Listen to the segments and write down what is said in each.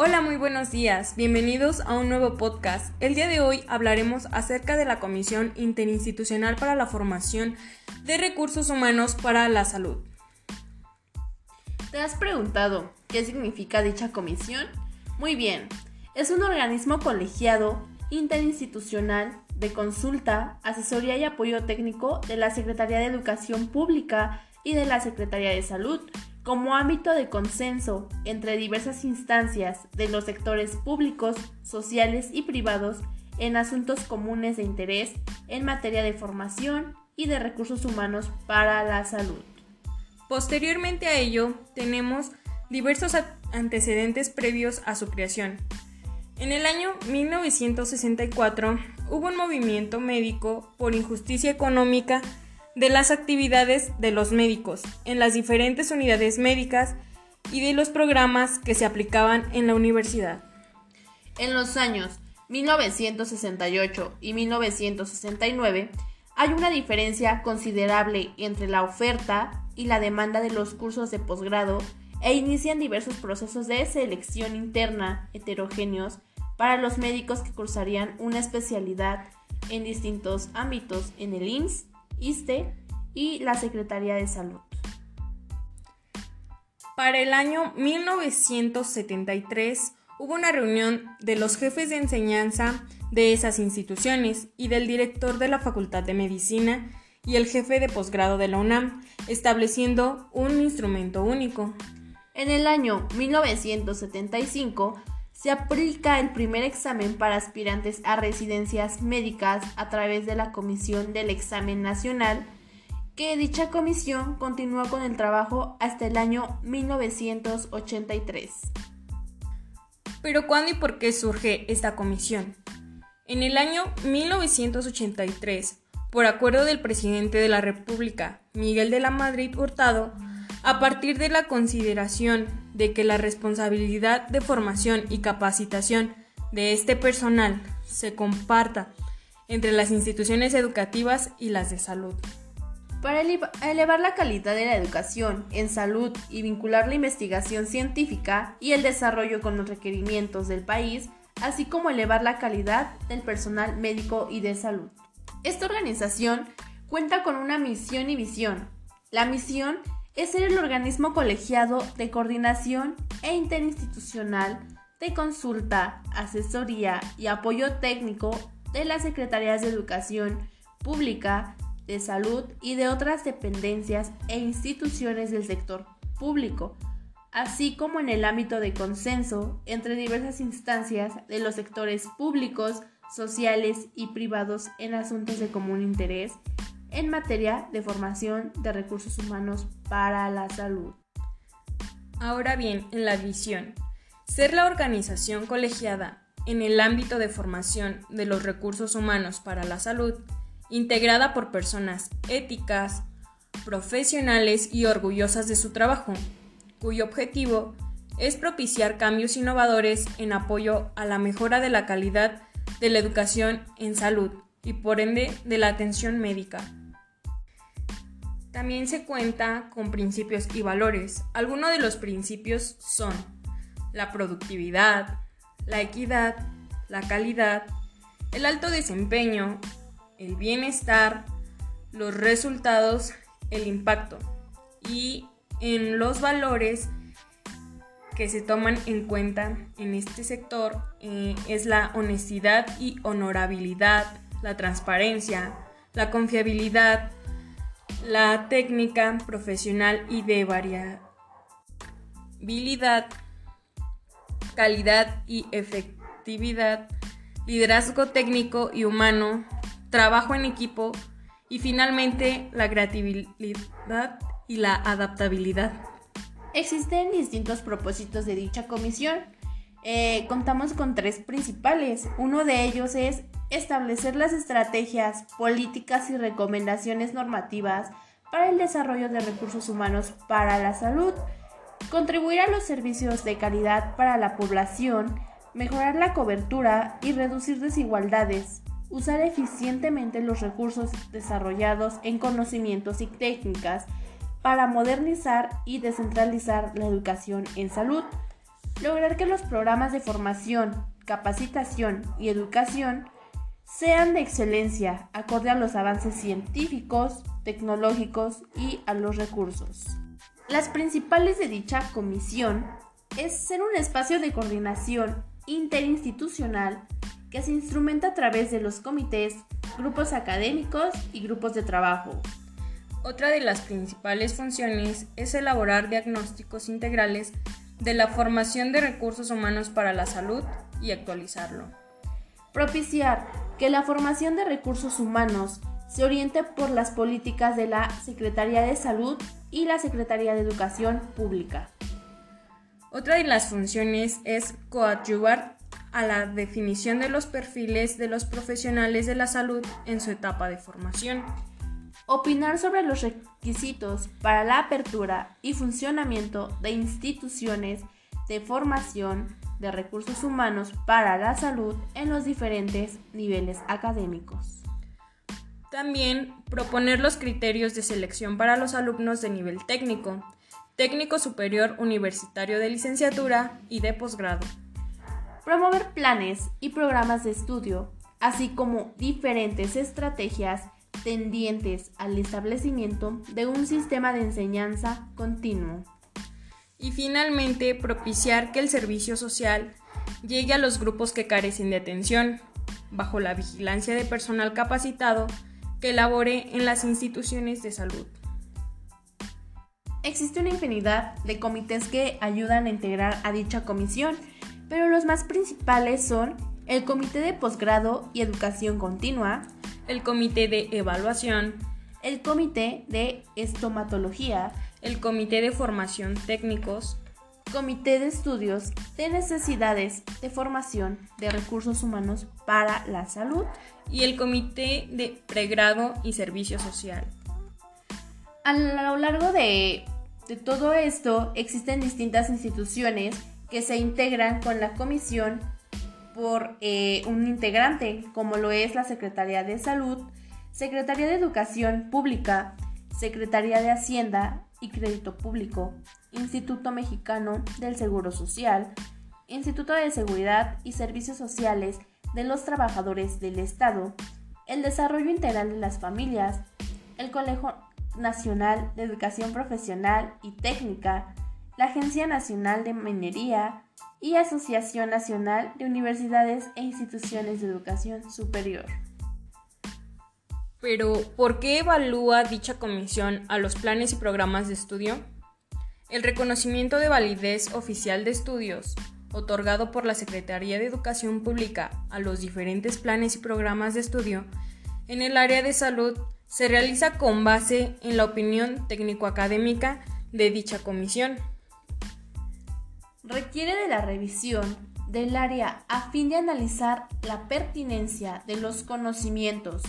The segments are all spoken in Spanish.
Hola, muy buenos días. Bienvenidos a un nuevo podcast. El día de hoy hablaremos acerca de la Comisión Interinstitucional para la Formación de Recursos Humanos para la Salud. ¿Te has preguntado qué significa dicha comisión? Muy bien, es un organismo colegiado interinstitucional de consulta, asesoría y apoyo técnico de la Secretaría de Educación Pública y de la Secretaría de Salud como ámbito de consenso entre diversas instancias de los sectores públicos, sociales y privados en asuntos comunes de interés en materia de formación y de recursos humanos para la salud. Posteriormente a ello, tenemos diversos antecedentes previos a su creación. En el año 1964 hubo un movimiento médico por injusticia económica de las actividades de los médicos en las diferentes unidades médicas y de los programas que se aplicaban en la universidad. En los años 1968 y 1969 hay una diferencia considerable entre la oferta y la demanda de los cursos de posgrado e inician diversos procesos de selección interna heterogéneos para los médicos que cursarían una especialidad en distintos ámbitos en el IMSS ISTE y la Secretaría de Salud. Para el año 1973 hubo una reunión de los jefes de enseñanza de esas instituciones y del director de la Facultad de Medicina y el jefe de posgrado de la UNAM, estableciendo un instrumento único. En el año 1975 se aplica el primer examen para aspirantes a residencias médicas a través de la Comisión del Examen Nacional, que dicha comisión continúa con el trabajo hasta el año 1983. Pero ¿cuándo y por qué surge esta comisión? En el año 1983, por acuerdo del presidente de la República, Miguel de la Madrid Hurtado, a partir de la consideración de que la responsabilidad de formación y capacitación de este personal se comparta entre las instituciones educativas y las de salud. Para elevar la calidad de la educación en salud y vincular la investigación científica y el desarrollo con los requerimientos del país, así como elevar la calidad del personal médico y de salud. Esta organización cuenta con una misión y visión. La misión es ser el organismo colegiado de coordinación e interinstitucional de consulta, asesoría y apoyo técnico de las Secretarías de Educación Pública, de Salud y de otras dependencias e instituciones del sector público, así como en el ámbito de consenso entre diversas instancias de los sectores públicos, sociales y privados en asuntos de común interés en materia de formación de recursos humanos para la salud. Ahora bien, en la visión, ser la organización colegiada en el ámbito de formación de los recursos humanos para la salud, integrada por personas éticas, profesionales y orgullosas de su trabajo, cuyo objetivo es propiciar cambios innovadores en apoyo a la mejora de la calidad de la educación en salud y por ende de la atención médica. También se cuenta con principios y valores. Algunos de los principios son la productividad, la equidad, la calidad, el alto desempeño, el bienestar, los resultados, el impacto. Y en los valores que se toman en cuenta en este sector eh, es la honestidad y honorabilidad, la transparencia, la confiabilidad, la técnica profesional y de variabilidad, calidad y efectividad, liderazgo técnico y humano, trabajo en equipo y finalmente la creatividad y la adaptabilidad. Existen distintos propósitos de dicha comisión. Eh, contamos con tres principales. Uno de ellos es establecer las estrategias, políticas y recomendaciones normativas para el desarrollo de recursos humanos para la salud, contribuir a los servicios de calidad para la población, mejorar la cobertura y reducir desigualdades, usar eficientemente los recursos desarrollados en conocimientos y técnicas para modernizar y descentralizar la educación en salud, lograr que los programas de formación, capacitación y educación sean de excelencia, acorde a los avances científicos, tecnológicos y a los recursos. Las principales de dicha comisión es ser un espacio de coordinación interinstitucional que se instrumenta a través de los comités, grupos académicos y grupos de trabajo. Otra de las principales funciones es elaborar diagnósticos integrales de la formación de recursos humanos para la salud y actualizarlo. Propiciar que la formación de recursos humanos se oriente por las políticas de la Secretaría de Salud y la Secretaría de Educación Pública. Otra de las funciones es coadyuvar a la definición de los perfiles de los profesionales de la salud en su etapa de formación. Opinar sobre los requisitos para la apertura y funcionamiento de instituciones de formación de recursos humanos para la salud en los diferentes niveles académicos. También proponer los criterios de selección para los alumnos de nivel técnico, técnico superior universitario de licenciatura y de posgrado. Promover planes y programas de estudio, así como diferentes estrategias tendientes al establecimiento de un sistema de enseñanza continuo. Y finalmente, propiciar que el servicio social llegue a los grupos que carecen de atención, bajo la vigilancia de personal capacitado que labore en las instituciones de salud. Existe una infinidad de comités que ayudan a integrar a dicha comisión, pero los más principales son el Comité de Posgrado y Educación Continua, el Comité de Evaluación, el Comité de Estomatología, el Comité de Formación Técnicos, Comité de Estudios de Necesidades de Formación de Recursos Humanos para la Salud y el Comité de Pregrado y Servicio Social. A lo largo de, todo esto existen distintas instituciones que se integran con la comisión por eh, un integrante, como lo es la Secretaría de Salud, Secretaría de Educación Pública, Secretaría de Hacienda y Crédito Público, Instituto Mexicano del Seguro Social, Instituto de Seguridad y Servicios Sociales de los Trabajadores del Estado, el Desarrollo Integral de las Familias, el Colegio Nacional de Educación Profesional y Técnica, la Agencia Nacional de Minería y Asociación Nacional de Universidades e Instituciones de Educación Superior. Pero, ¿por qué evalúa dicha comisión a los planes y programas de estudio? El reconocimiento de validez oficial de estudios, otorgado por la Secretaría de Educación Pública a los diferentes planes y programas de estudio en el área de salud, se realiza con base en la opinión técnico-académica de dicha comisión requiere de la revisión del área a fin de analizar la pertinencia de los conocimientos,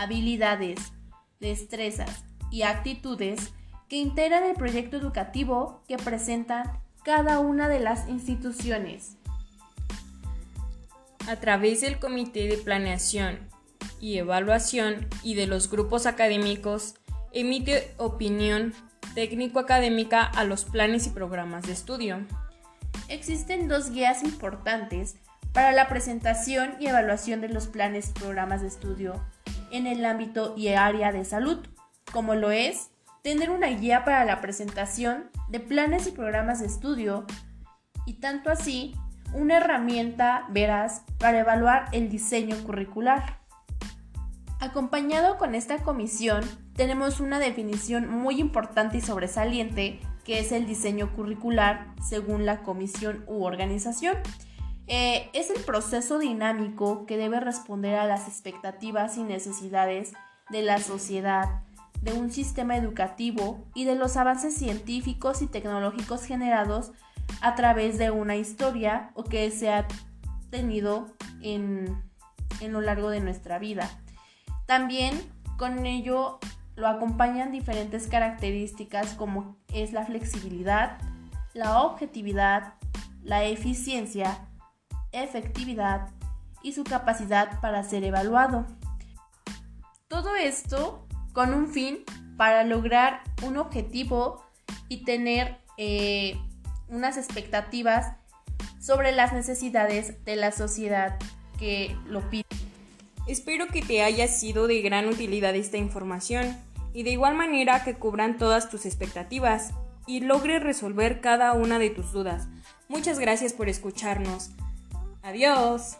habilidades, destrezas y actitudes que integran el proyecto educativo que presentan cada una de las instituciones. A través del Comité de Planeación y Evaluación y de los grupos académicos, emite opinión técnico-académica a los planes y programas de estudio existen dos guías importantes para la presentación y evaluación de los planes y programas de estudio en el ámbito y área de salud, como lo es tener una guía para la presentación de planes y programas de estudio y tanto así una herramienta veraz para evaluar el diseño curricular. Acompañado con esta comisión tenemos una definición muy importante y sobresaliente que es el diseño curricular según la comisión u organización. Eh, es el proceso dinámico que debe responder a las expectativas y necesidades de la sociedad, de un sistema educativo y de los avances científicos y tecnológicos generados a través de una historia o que se ha tenido en, en lo largo de nuestra vida. También con ello lo acompañan diferentes características como es la flexibilidad, la objetividad, la eficiencia, efectividad y su capacidad para ser evaluado. Todo esto con un fin para lograr un objetivo y tener eh, unas expectativas sobre las necesidades de la sociedad que lo pide. Espero que te haya sido de gran utilidad esta información y de igual manera que cubran todas tus expectativas y logre resolver cada una de tus dudas. Muchas gracias por escucharnos. Adiós.